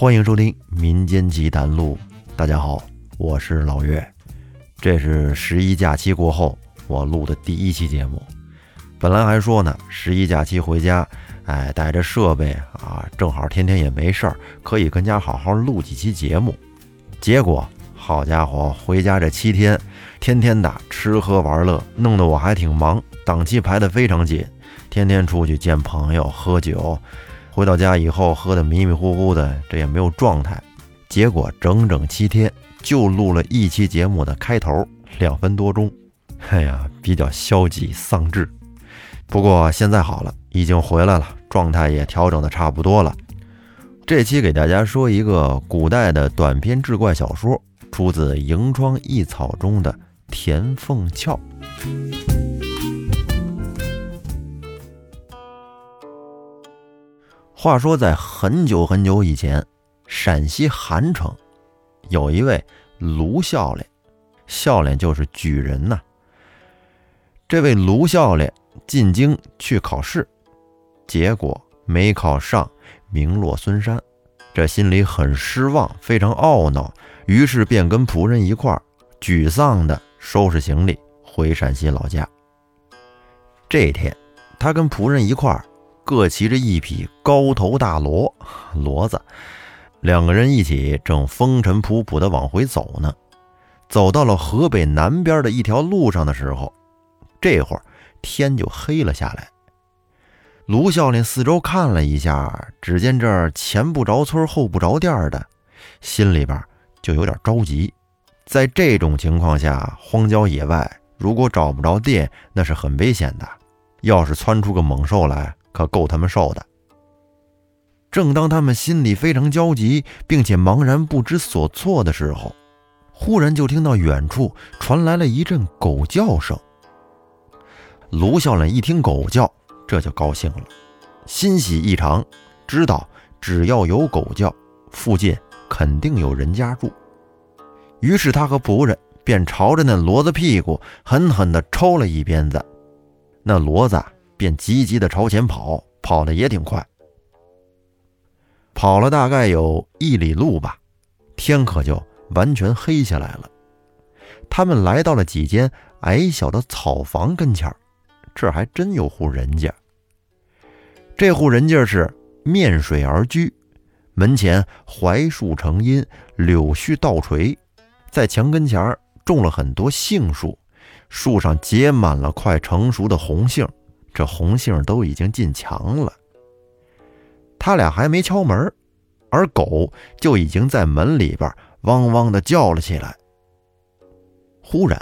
欢迎收听《民间奇谈录》，大家好，我是老岳。这是十一假期过后我录的第一期节目。本来还说呢，十一假期回家，哎，带着设备啊，正好天天也没事儿，可以跟家好好录几期节目。结果，好家伙，回家这七天，天天的吃喝玩乐，弄得我还挺忙，档期排得非常紧，天天出去见朋友喝酒。回到家以后，喝得迷迷糊糊的，这也没有状态。结果整整七天就录了一期节目的开头，两分多钟。哎呀，比较消极丧志。不过现在好了，已经回来了，状态也调整的差不多了。这期给大家说一个古代的短篇志怪小说，出自《萤窗异草》中的田凤翘。话说，在很久很久以前，陕西韩城有一位卢笑脸，笑脸就是举人呐。这位卢笑脸进京去考试，结果没考上，名落孙山，这心里很失望，非常懊恼，于是便跟仆人一块儿沮丧地收拾行李回陕西老家。这天，他跟仆人一块儿。各骑着一匹高头大骡，骡子，两个人一起正风尘仆仆地往回走呢。走到了河北南边的一条路上的时候，这会儿天就黑了下来。卢笑脸四周看了一下，只见这儿前不着村后不着店的，心里边就有点着急。在这种情况下，荒郊野外如果找不着店，那是很危险的。要是窜出个猛兽来，可够他们受的。正当他们心里非常焦急，并且茫然不知所措的时候，忽然就听到远处传来了一阵狗叫声。卢笑脸一听狗叫，这就高兴了，欣喜异常，知道只要有狗叫，附近肯定有人家住。于是他和仆人便朝着那骡子屁股狠狠地抽了一鞭子，那骡子。便急急地朝前跑，跑得也挺快。跑了大概有一里路吧，天可就完全黑下来了。他们来到了几间矮小的草房跟前这还真有户人家。这户人家是面水而居，门前槐树成荫，柳絮倒垂，在墙跟前种了很多杏树，树上结满了快成熟的红杏。这红杏都已经进墙了，他俩还没敲门，而狗就已经在门里边汪汪的叫了起来。忽然，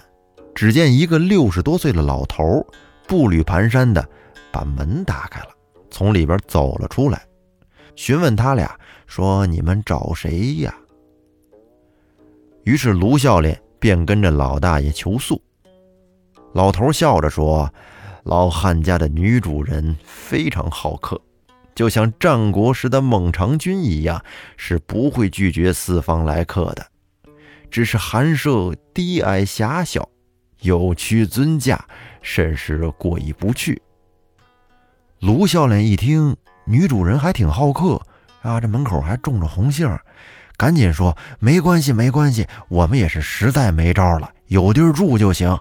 只见一个六十多岁的老头步履蹒跚的把门打开了，从里边走了出来，询问他俩说：“你们找谁呀？”于是卢笑脸便跟着老大爷求宿。老头笑着说。老汉家的女主人非常好客，就像战国时的孟尝君一样，是不会拒绝四方来客的。只是寒舍低矮狭小，有屈尊驾，甚是过意不去。卢笑脸一听，女主人还挺好客啊，这门口还种着红杏，赶紧说：“没关系，没关系，我们也是实在没招了，有地儿住就行。”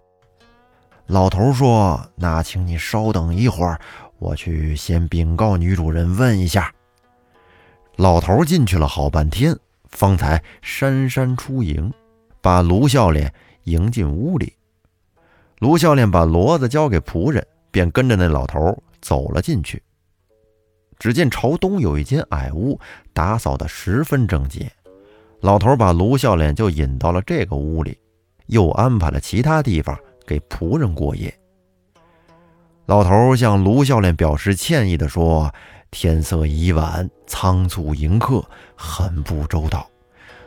老头说：“那请你稍等一会儿，我去先禀告女主人，问一下。”老头进去了好半天，方才姗姗出迎，把卢笑脸迎进屋里。卢笑脸把骡子交给仆人，便跟着那老头走了进去。只见朝东有一间矮屋，打扫得十分整洁。老头把卢笑脸就引到了这个屋里，又安排了其他地方。给仆人过夜。老头向卢笑脸表示歉意的说：“天色已晚，仓促迎客，很不周到，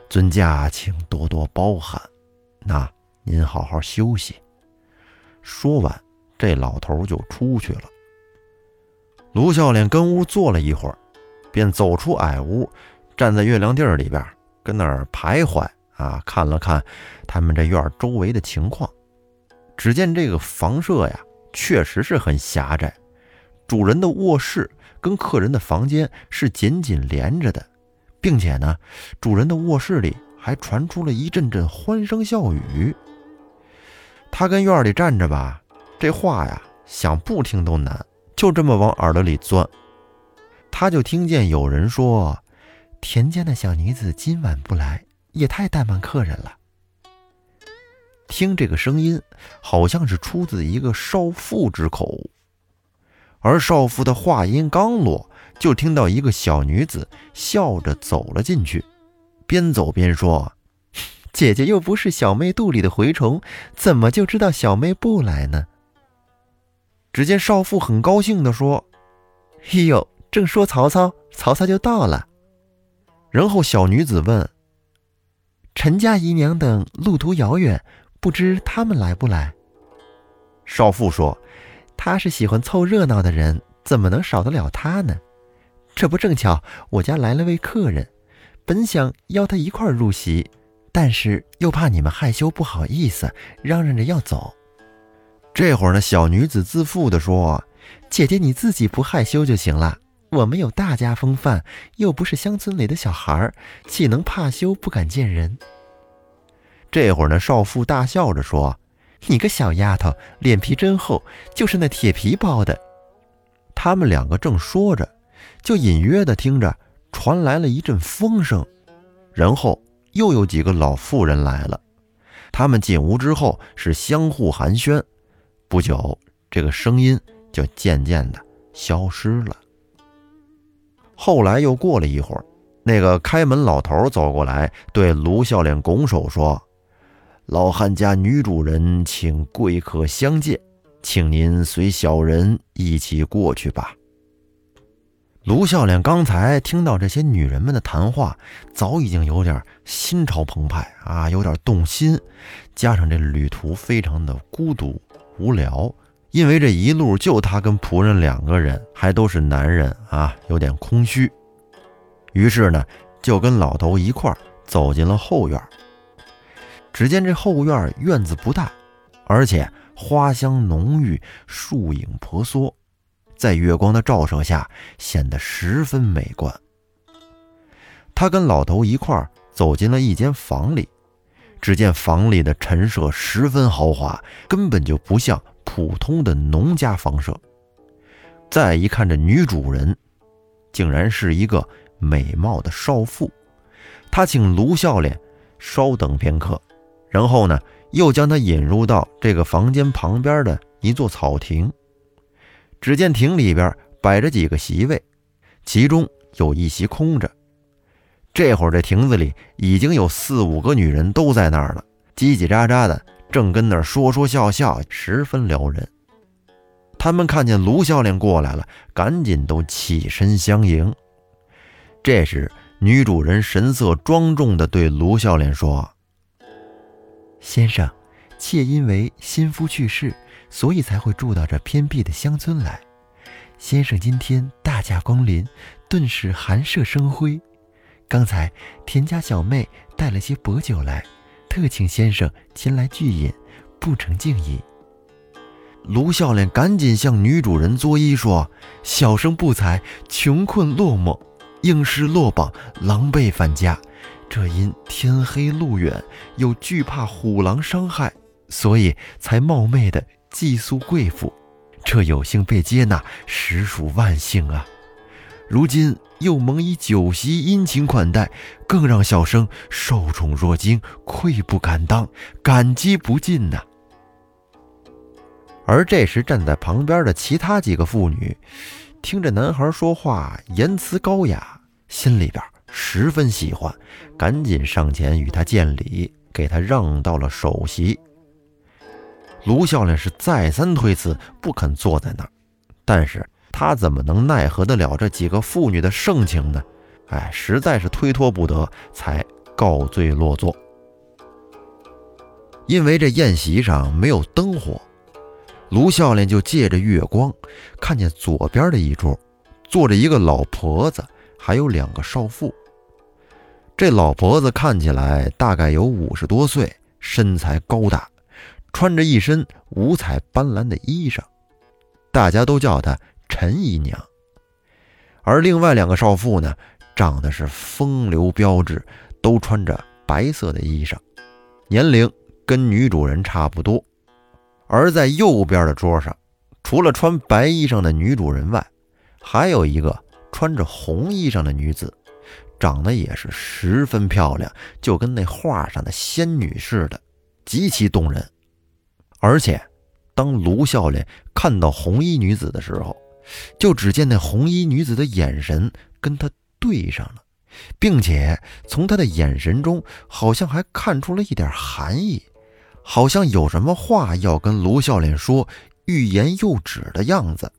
尊驾请多多包涵。那您好好休息。”说完，这老头就出去了。卢笑脸跟屋坐了一会儿，便走出矮屋，站在月亮地儿里边，跟那儿徘徊啊，看了看他们这院周围的情况。只见这个房舍呀，确实是很狭窄，主人的卧室跟客人的房间是紧紧连着的，并且呢，主人的卧室里还传出了一阵阵欢声笑语。他跟院里站着吧，这话呀，想不听都难，就这么往耳朵里钻。他就听见有人说：“田家的小女子今晚不来，也太怠慢客人了。”听这个声音，好像是出自一个少妇之口。而少妇的话音刚落，就听到一个小女子笑着走了进去，边走边说：“ 姐姐又不是小妹肚里的蛔虫，怎么就知道小妹不来呢？”只见少妇很高兴地说：“哎呦，正说曹操，曹操就到了。”然后小女子问：“陈家姨娘等路途遥远。”不知他们来不来？少妇说：“他是喜欢凑热闹的人，怎么能少得了他呢？这不正巧，我家来了位客人，本想邀他一块入席，但是又怕你们害羞不好意思，嚷嚷着要走。”这会儿呢，小女子自负地说：“姐姐你自己不害羞就行了，我们有大家风范，又不是乡村里的小孩儿，岂能怕羞不敢见人？”这会儿呢，少妇大笑着说：“你个小丫头，脸皮真厚，就是那铁皮包的。”他们两个正说着，就隐约的听着传来了一阵风声，然后又有几个老妇人来了。他们进屋之后是相互寒暄，不久，这个声音就渐渐的消失了。后来又过了一会儿，那个开门老头走过来，对卢笑脸拱手说。老汉家女主人请贵客相见，请您随小人一起过去吧。卢笑脸刚才听到这些女人们的谈话，早已经有点心潮澎湃啊，有点动心。加上这旅途非常的孤独无聊，因为这一路就他跟仆人两个人，还都是男人啊，有点空虚。于是呢，就跟老头一块走进了后院。只见这后院院子不大，而且花香浓郁，树影婆娑，在月光的照射下显得十分美观。他跟老头一块走进了一间房里，只见房里的陈设十分豪华，根本就不像普通的农家房舍。再一看，这女主人竟然是一个美貌的少妇。他请卢笑脸稍等片刻。然后呢，又将他引入到这个房间旁边的一座草亭。只见亭里边摆着几个席位，其中有一席空着。这会儿这亭子里已经有四五个女人都在那儿了，叽叽喳喳的，正跟那儿说说笑笑，十分撩人。他们看见卢教练过来了，赶紧都起身相迎。这时，女主人神色庄重地对卢教练说。先生，妾因为新夫去世，所以才会住到这偏僻的乡村来。先生今天大驾光临，顿时寒舍生辉。刚才田家小妹带了些薄酒来，特请先生前来聚饮，不成敬意。卢笑脸赶紧向女主人作揖说：“小生不才，穷困落寞，应试落榜，狼狈返家。”这因天黑路远，又惧怕虎狼伤害，所以才冒昧的寄宿贵府。这有幸被接纳，实属万幸啊！如今又蒙以酒席殷勤款待，更让小生受宠若惊，愧不敢当，感激不尽呐。而这时站在旁边的其他几个妇女，听着男孩说话言辞高雅，心里边。十分喜欢，赶紧上前与他见礼，给他让到了首席。卢笑脸是再三推辞，不肯坐在那儿，但是他怎么能奈何得了这几个妇女的盛情呢？哎，实在是推脱不得，才告罪落座。因为这宴席上没有灯火，卢笑脸就借着月光，看见左边的一桌坐着一个老婆子，还有两个少妇。这老婆子看起来大概有五十多岁，身材高大，穿着一身五彩斑斓的衣裳，大家都叫她陈姨娘。而另外两个少妇呢，长得是风流标致，都穿着白色的衣裳，年龄跟女主人差不多。而在右边的桌上，除了穿白衣裳的女主人外，还有一个穿着红衣裳的女子，长得也是十分漂亮，就跟那画上的仙女似的，极其动人。而且，当卢笑脸看到红衣女子的时候，就只见那红衣女子的眼神跟他对上了，并且从他的眼神中好像还看出了一点含义，好像有什么话要跟卢笑脸说，欲言又止的样子。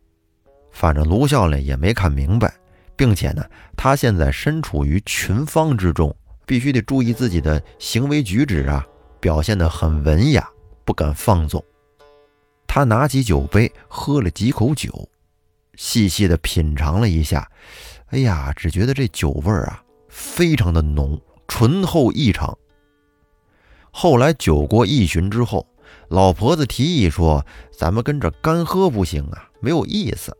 反正卢笑脸也没看明白，并且呢，他现在身处于群芳之中，必须得注意自己的行为举止啊，表现得很文雅，不敢放纵。他拿起酒杯，喝了几口酒。细细的品尝了一下，哎呀，只觉得这酒味儿啊，非常的浓，醇厚异常。后来酒过一巡之后，老婆子提议说：“咱们跟着干喝不行啊，没有意思，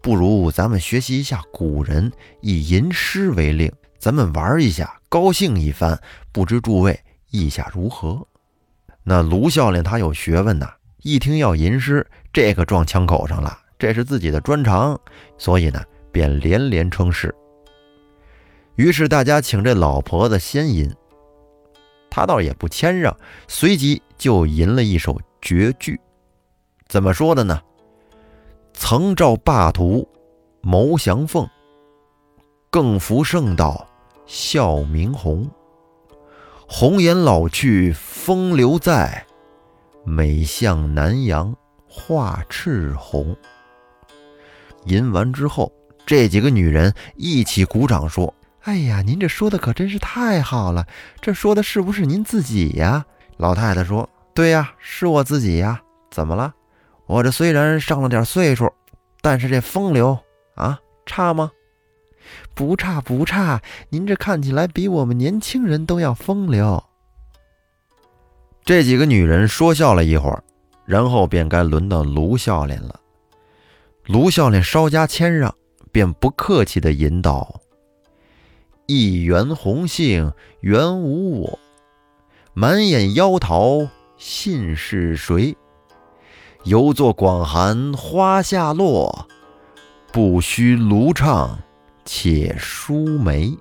不如咱们学习一下古人，以吟诗为令，咱们玩一下，高兴一番。不知诸位意下如何？”那卢教练他有学问呐，一听要吟诗，这可撞枪口上了。这是自己的专长，所以呢，便连连称是。于是大家请这老婆子先吟，他倒也不谦让，随即就吟了一首绝句。怎么说的呢？曾照霸图，谋降凤，更服圣道，笑明红。红颜老去风流在，美向南阳画赤红。吟完之后，这几个女人一起鼓掌说：“哎呀，您这说的可真是太好了！这说的是不是您自己呀？”老太太说：“对呀，是我自己呀。怎么了？我这虽然上了点岁数，但是这风流啊，差吗？不差不差。您这看起来比我们年轻人都要风流。”这几个女人说笑了一会儿，然后便该轮到卢笑脸了。卢笑脸稍加谦让，便不客气地引导：“一园红杏原无我，满眼妖桃信是谁？犹作广寒花下落，不须卢唱且舒眉。”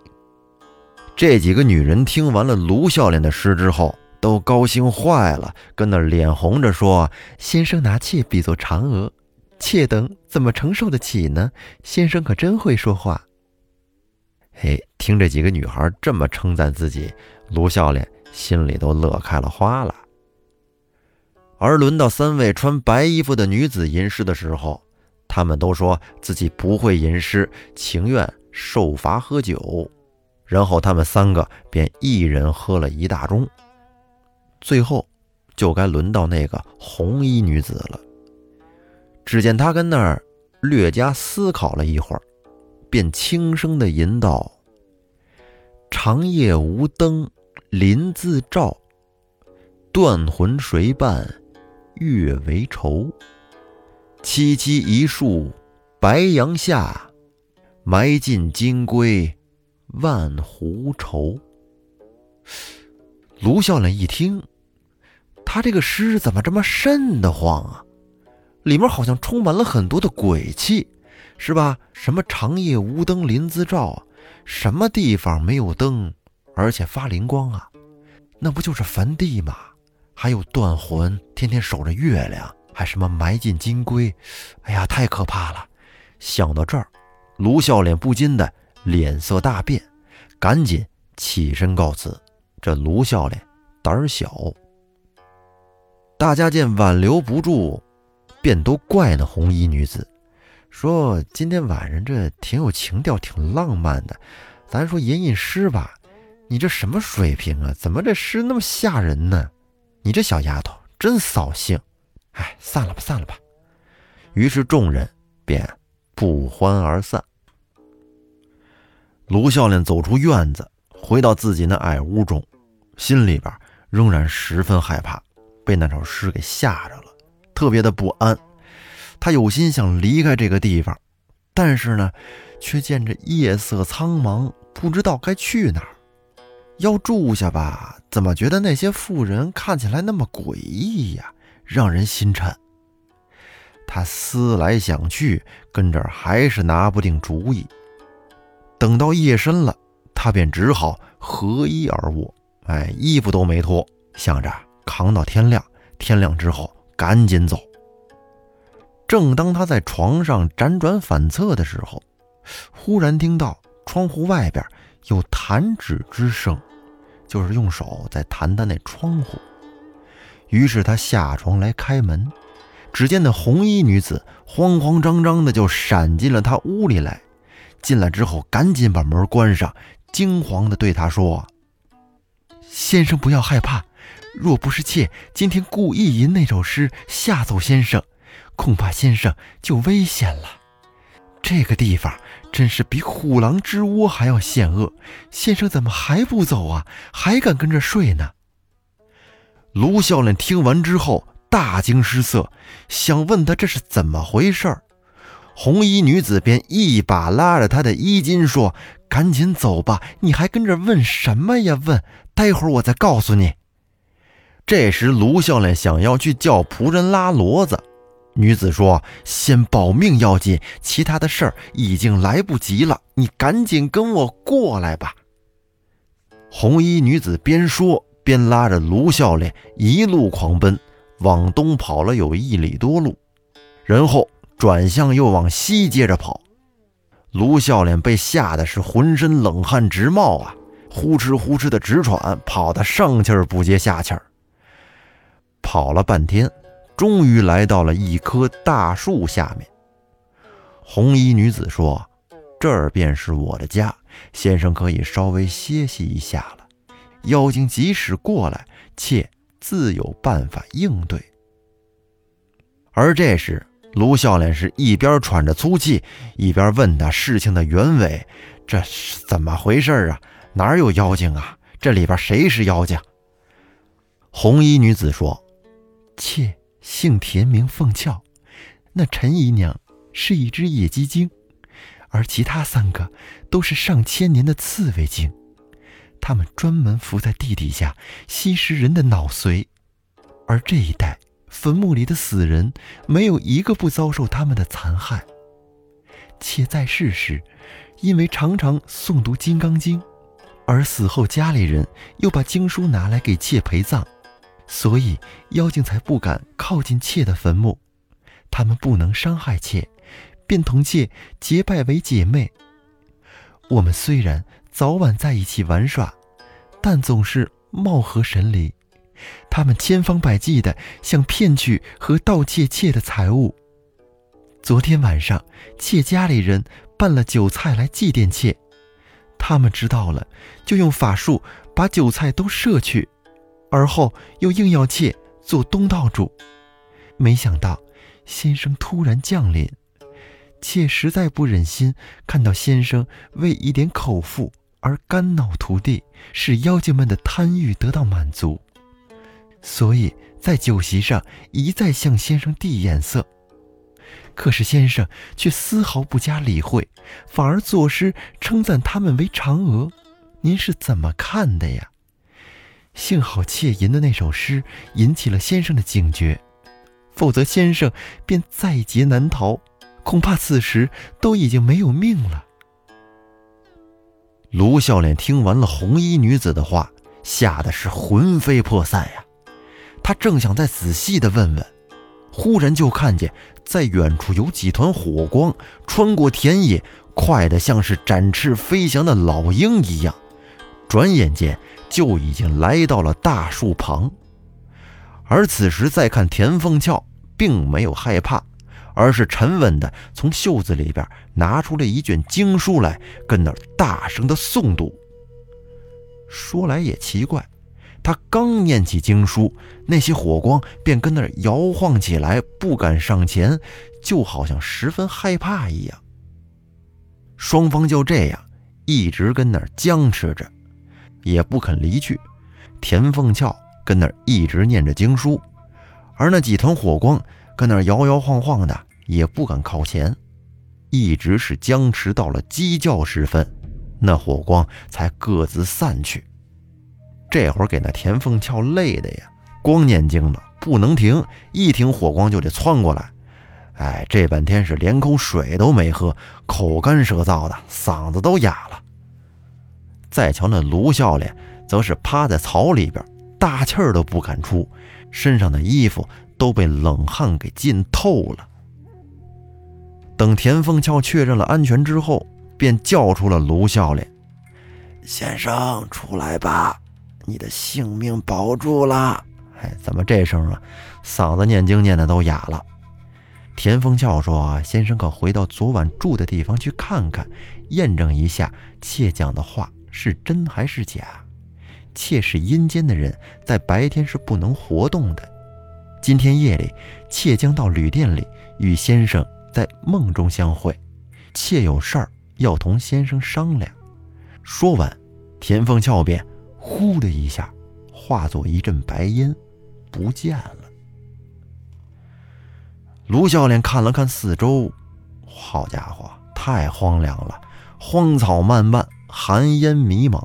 这几个女人听完了卢笑脸的诗之后，都高兴坏了，跟那脸红着说：“先生拿妾比作嫦娥。”妾等怎么承受得起呢？先生可真会说话。嘿，听这几个女孩这么称赞自己，卢笑脸心里都乐开了花了。而轮到三位穿白衣服的女子吟诗的时候，她们都说自己不会吟诗，情愿受罚喝酒。然后她们三个便一人喝了一大盅。最后，就该轮到那个红衣女子了。只见她跟那儿略加思考了一会儿，便轻声的吟道：“长夜无灯林自照，断魂谁伴月为愁？萋萋一树白杨下，埋尽金龟万壶愁。”卢笑脸一听，他这个诗怎么这么瘆得慌啊？里面好像充满了很多的鬼气，是吧？什么长夜无灯临自照，什么地方没有灯，而且发灵光啊？那不就是坟地吗？还有断魂，天天守着月亮，还什么埋进金龟？哎呀，太可怕了！想到这儿，卢笑脸不禁的脸色大变，赶紧起身告辞。这卢笑脸胆小，大家见挽留不住。便都怪那红衣女子，说今天晚上这挺有情调，挺浪漫的，咱说吟吟诗吧。你这什么水平啊？怎么这诗那么吓人呢？你这小丫头真扫兴。哎，散了吧，散了吧。于是众人便不欢而散。卢笑脸走出院子，回到自己那矮屋中，心里边仍然十分害怕，被那首诗给吓着了。特别的不安，他有心想离开这个地方，但是呢，却见着夜色苍茫，不知道该去哪儿。要住下吧，怎么觉得那些妇人看起来那么诡异呀，让人心颤。他思来想去，跟这儿还是拿不定主意。等到夜深了，他便只好合衣而卧，哎，衣服都没脱，想着扛到天亮，天亮之后赶紧走。正当他在床上辗转反侧的时候，忽然听到窗户外边有弹指之声，就是用手在弹弹那窗户。于是他下床来开门，只见那红衣女子慌慌张张的就闪进了他屋里来。进来之后，赶紧把门关上，惊慌的对他说：“先生不要害怕，若不是妾今天故意吟那首诗吓走先生。”恐怕先生就危险了。这个地方真是比虎狼之窝还要险恶，先生怎么还不走啊？还敢跟着睡呢？卢笑脸听完之后大惊失色，想问他这是怎么回事儿。红衣女子便一把拉着他的衣襟说：“赶紧走吧，你还跟着问什么呀？问，待会儿我再告诉你。”这时卢笑脸想要去叫仆人拉骡子。女子说：“先保命要紧，其他的事儿已经来不及了。你赶紧跟我过来吧。”红衣女子边说边拉着卢笑脸一路狂奔，往东跑了有一里多路，然后转向又往西接着跑。卢笑脸被吓得是浑身冷汗直冒啊，呼哧呼哧的直喘，跑得上气儿不接下气儿，跑了半天。终于来到了一棵大树下面。红衣女子说：“这儿便是我的家，先生可以稍微歇息一下了。妖精即使过来，妾自有办法应对。”而这时，卢笑脸是一边喘着粗气，一边问他事情的原委：“这是怎么回事啊？哪有妖精啊？这里边谁是妖精？”红衣女子说：“妾。”姓田名凤俏，那陈姨娘是一只野鸡精，而其他三个都是上千年的刺猬精，他们专门伏在地底下吸食人的脑髓，而这一带坟墓里的死人没有一个不遭受他们的残害。妾在世时，因为常常诵读《金刚经》，而死后家里人又把经书拿来给妾陪葬。所以妖精才不敢靠近妾的坟墓，他们不能伤害妾，便同妾结拜为姐妹。我们虽然早晚在一起玩耍，但总是貌合神离。他们千方百计的想骗取和盗窃妾的财物。昨天晚上，妾家里人办了酒菜来祭奠妾，他们知道了，就用法术把酒菜都摄去。而后又硬要妾做东道主，没想到先生突然降临，妾实在不忍心看到先生为一点口腹而肝脑涂地，使妖精们的贪欲得到满足，所以在酒席上一再向先生递眼色，可是先生却丝毫不加理会，反而作诗称赞他们为嫦娥，您是怎么看的呀？幸好窃吟的那首诗引起了先生的警觉，否则先生便在劫难逃，恐怕此时都已经没有命了。卢笑脸听完了红衣女子的话，吓得是魂飞魄散呀。他正想再仔细的问问，忽然就看见在远处有几团火光穿过田野，快得像是展翅飞翔的老鹰一样，转眼间。就已经来到了大树旁，而此时再看田凤俏，并没有害怕，而是沉稳的从袖子里边拿出了一卷经书来，跟那儿大声的诵读。说来也奇怪，他刚念起经书，那些火光便跟那儿摇晃起来，不敢上前，就好像十分害怕一样。双方就这样一直跟那儿僵持着。也不肯离去，田凤翘跟那儿一直念着经书，而那几团火光跟那儿摇摇晃晃的，也不敢靠前，一直是僵持到了鸡叫时分，那火光才各自散去。这会儿给那田凤翘累的呀，光念经了不能停，一停火光就得窜过来。哎，这半天是连口水都没喝，口干舌燥的，嗓子都哑了。再瞧那卢笑脸，则是趴在草里边，大气儿都不敢出，身上的衣服都被冷汗给浸透了。等田凤翘确认了安全之后，便叫出了卢笑脸：“先生，出来吧，你的性命保住了。”哎，怎么这声啊？嗓子念经念的都哑了。田凤翘说：“先生可回到昨晚住的地方去看看，验证一下妾讲的话是真还是假。妾是阴间的人，在白天是不能活动的。今天夜里，妾将到旅店里与先生。”在梦中相会，妾有事儿要同先生商量。说完，田凤翘便呼的一下化作一阵白烟，不见了。卢笑脸看了看四周，好家伙，太荒凉了，荒草漫漫，寒烟迷茫。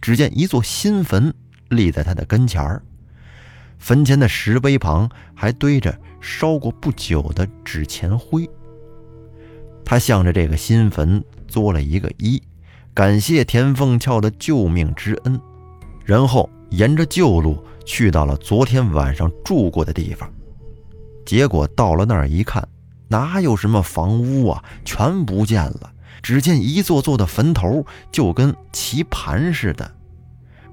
只见一座新坟立在他的跟前儿，坟前的石碑旁还堆着烧过不久的纸钱灰。他向着这个新坟作了一个揖，感谢田凤翘的救命之恩，然后沿着旧路去到了昨天晚上住过的地方。结果到了那儿一看，哪有什么房屋啊，全不见了。只见一座座的坟头就跟棋盘似的，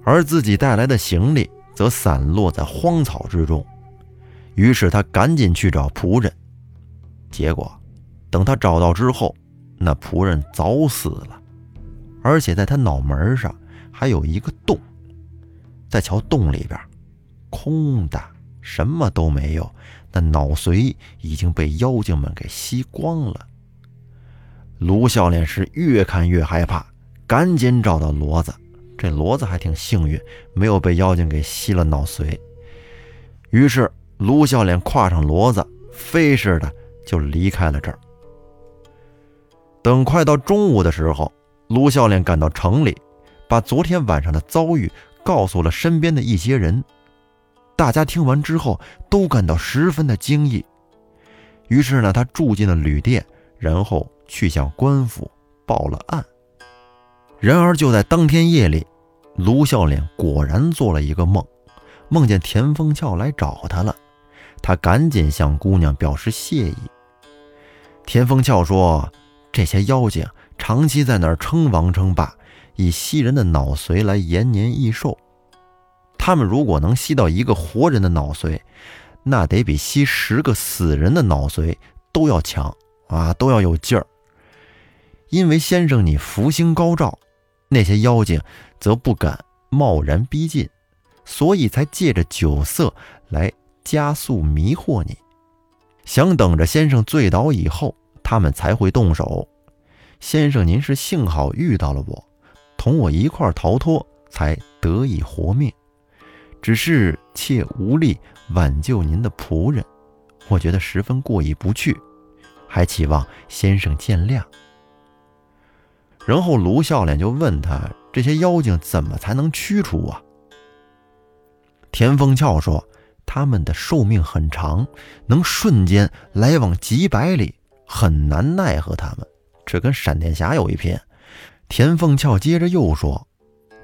而自己带来的行李则散落在荒草之中。于是他赶紧去找仆人，结果。等他找到之后，那仆人早死了，而且在他脑门上还有一个洞。再瞧洞里边，空的，什么都没有。那脑髓已经被妖精们给吸光了。卢笑脸是越看越害怕，赶紧找到骡子。这骡子还挺幸运，没有被妖精给吸了脑髓。于是卢笑脸跨上骡子，飞似的就离开了这儿。等快到中午的时候，卢笑脸赶到城里，把昨天晚上的遭遇告诉了身边的一些人。大家听完之后都感到十分的惊异。于是呢，他住进了旅店，然后去向官府报了案。然而就在当天夜里，卢笑脸果然做了一个梦，梦见田丰俏来找他了。他赶紧向姑娘表示谢意。田丰俏说。这些妖精长期在那儿称王称霸，以吸人的脑髓来延年益寿。他们如果能吸到一个活人的脑髓，那得比吸十个死人的脑髓都要强啊，都要有劲儿。因为先生你福星高照，那些妖精则不敢贸然逼近，所以才借着酒色来加速迷惑你，想等着先生醉倒以后。他们才会动手，先生，您是幸好遇到了我，同我一块逃脱，才得以活命。只是妾无力挽救您的仆人，我觉得十分过意不去，还期望先生见谅。然后卢笑脸就问他：这些妖精怎么才能驱除啊？田丰翘说：他们的寿命很长，能瞬间来往几百里。很难奈何他们，这跟闪电侠有一拼。田凤翘接着又说：“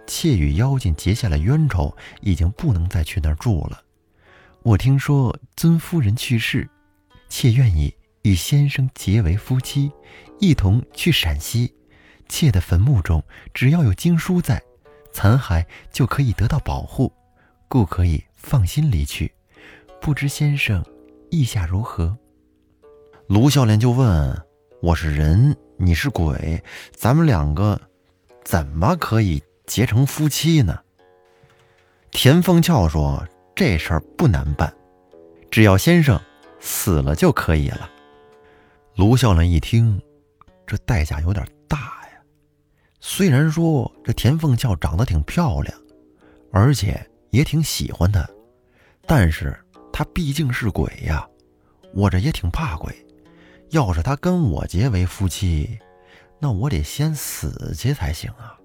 妾与妖精结下了冤仇，已经不能再去那儿住了。我听说尊夫人去世，妾愿意与先生结为夫妻，一同去陕西。妾的坟墓中只要有经书在，残骸就可以得到保护，故可以放心离去。不知先生意下如何？”卢笑脸就问：“我是人，你是鬼，咱们两个怎么可以结成夫妻呢？”田凤翘说：“这事儿不难办，只要先生死了就可以了。”卢笑脸一听，这代价有点大呀。虽然说这田凤翘长得挺漂亮，而且也挺喜欢他，但是他毕竟是鬼呀，我这也挺怕鬼。要是他跟我结为夫妻，那我得先死去才行啊。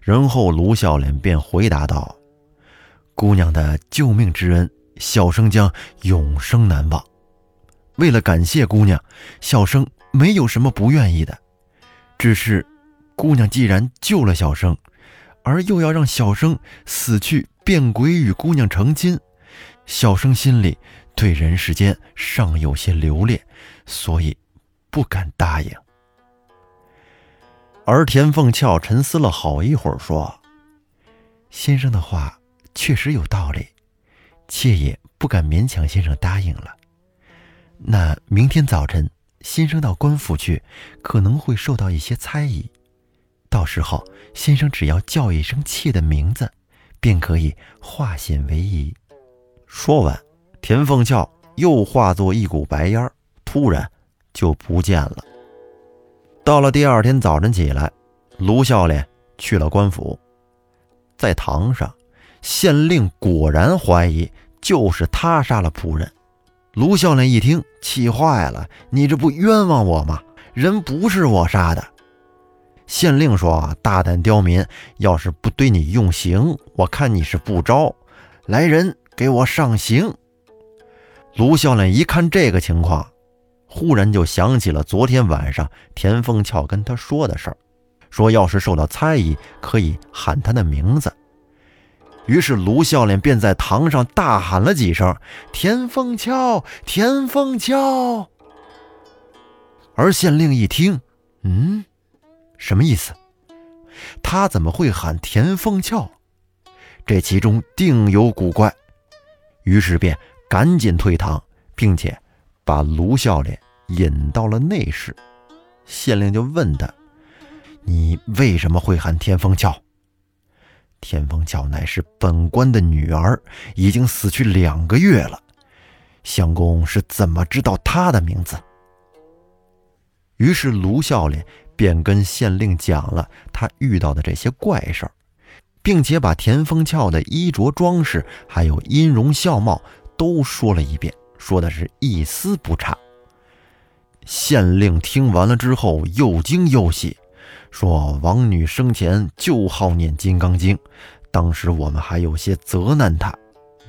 然后卢笑脸便回答道：“姑娘的救命之恩，小生将永生难忘。为了感谢姑娘，小生没有什么不愿意的，只是，姑娘既然救了小生，而又要让小生死去变鬼与姑娘成亲，小生心里对人世间尚有些留恋，所以不敢答应。”而田凤翘沉思了好一会儿，说：“先生的话确实有道理，妾也不敢勉强先生答应了。那明天早晨，先生到官府去，可能会受到一些猜疑。到时候，先生只要叫一声妾的名字，便可以化险为夷。”说完，田凤翘又化作一股白烟，突然就不见了。到了第二天早晨起来，卢笑脸去了官府，在堂上，县令果然怀疑就是他杀了仆人。卢笑脸一听，气坏了：“你这不冤枉我吗？人不是我杀的。”县令说：“大胆刁民，要是不对你用刑，我看你是不招。来人，给我上刑。”卢笑脸一看这个情况。忽然就想起了昨天晚上田凤翘跟他说的事儿，说要是受到猜疑，可以喊他的名字。于是卢笑脸便在堂上大喊了几声：“田凤翘，田凤翘。”而县令一听，嗯，什么意思？他怎么会喊田凤翘？这其中定有古怪。于是便赶紧退堂，并且。把卢笑脸引到了内室，县令就问他：“你为什么会喊田凤翘？”田凤翘乃是本官的女儿，已经死去两个月了。相公是怎么知道她的名字？于是卢笑脸便跟县令讲了他遇到的这些怪事儿，并且把田丰翘的衣着装饰还有音容笑貌都说了一遍。说的是一丝不差。县令听完了之后，又惊又喜，说：“王女生前就好念《金刚经》，当时我们还有些责难她，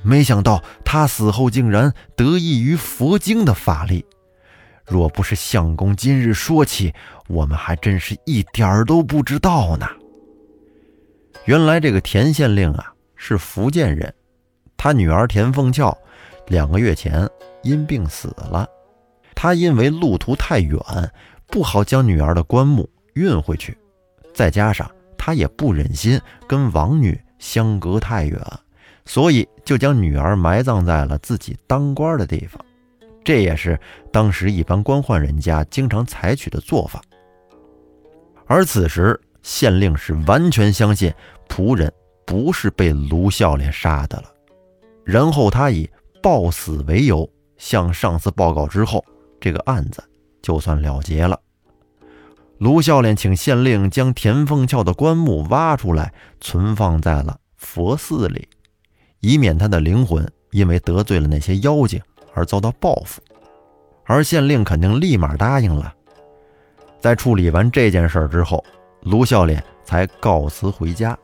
没想到她死后竟然得益于佛经的法力。若不是相公今日说起，我们还真是一点儿都不知道呢。”原来这个田县令啊，是福建人，他女儿田凤翘。两个月前因病死了，他因为路途太远，不好将女儿的棺木运回去，再加上他也不忍心跟王女相隔太远，所以就将女儿埋葬在了自己当官的地方。这也是当时一般官宦人家经常采取的做法。而此时县令是完全相信仆人不是被卢笑脸杀的了，然后他以。暴死为由向上司报告之后，这个案子就算了结了。卢笑脸请县令将田凤翘的棺木挖出来，存放在了佛寺里，以免他的灵魂因为得罪了那些妖精而遭到报复。而县令肯定立马答应了。在处理完这件事之后，卢笑脸才告辞回家。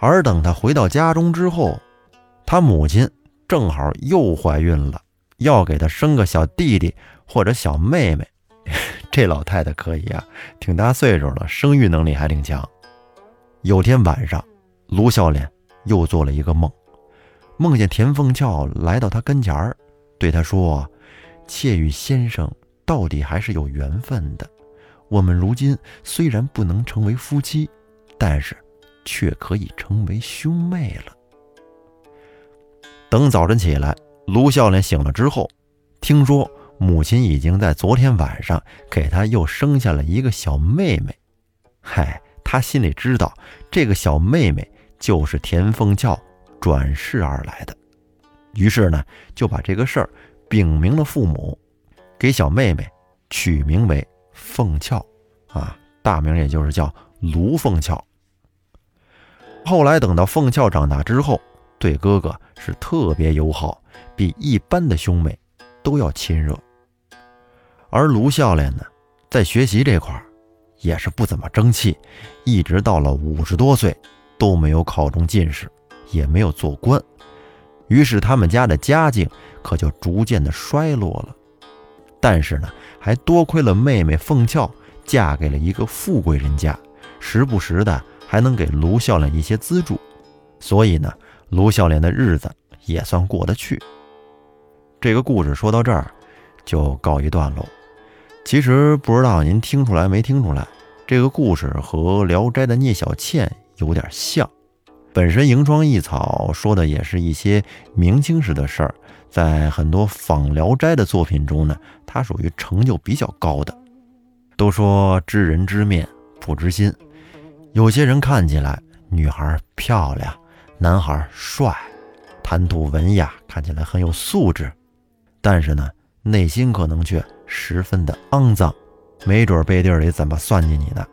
而等他回到家中之后，他母亲。正好又怀孕了，要给她生个小弟弟或者小妹妹。这老太太可以啊，挺大岁数了，生育能力还挺强。有天晚上，卢笑脸又做了一个梦，梦见田凤翘来到他跟前儿，对他说：“妾与先生到底还是有缘分的。我们如今虽然不能成为夫妻，但是却可以成为兄妹了。”等早晨起来，卢笑脸醒了之后，听说母亲已经在昨天晚上给他又生下了一个小妹妹。嗨，他心里知道这个小妹妹就是田凤翘转世而来的，于是呢就把这个事儿禀明了父母，给小妹妹取名为凤翘，啊，大名也就是叫卢凤翘。后来等到凤翘长大之后。对哥哥是特别友好，比一般的兄妹都要亲热。而卢笑脸呢，在学习这块儿也是不怎么争气，一直到了五十多岁都没有考中进士，也没有做官。于是他们家的家境可就逐渐的衰落了。但是呢，还多亏了妹妹凤俏嫁给了一个富贵人家，时不时的还能给卢孝廉一些资助，所以呢，卢孝廉的日子也算过得去。这个故事说到这儿，就告一段落。其实不知道您听出来没听出来，这个故事和《聊斋》的聂小倩有点像。本身《迎窗异草》说的也是一些明清时的事儿，在很多仿《聊斋》的作品中呢，它属于成就比较高的。都说知人知面不知心，有些人看起来女孩漂亮，男孩帅，谈吐文雅，看起来很有素质，但是呢，内心可能却……十分的肮脏，没准背地里怎么算计你呢？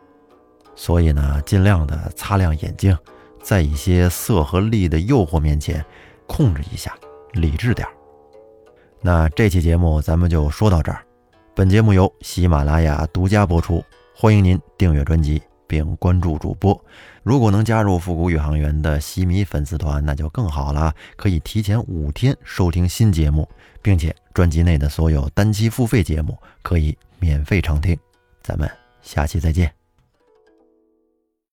所以呢，尽量的擦亮眼睛，在一些色和利的诱惑面前，控制一下，理智点儿那这期节目咱们就说到这儿。本节目由喜马拉雅独家播出，欢迎您订阅专辑并关注主播。如果能加入复古宇航员的喜米粉丝团，那就更好了，可以提前五天收听新节目，并且。专辑内的所有单期付费节目可以免费畅听，咱们下期再见。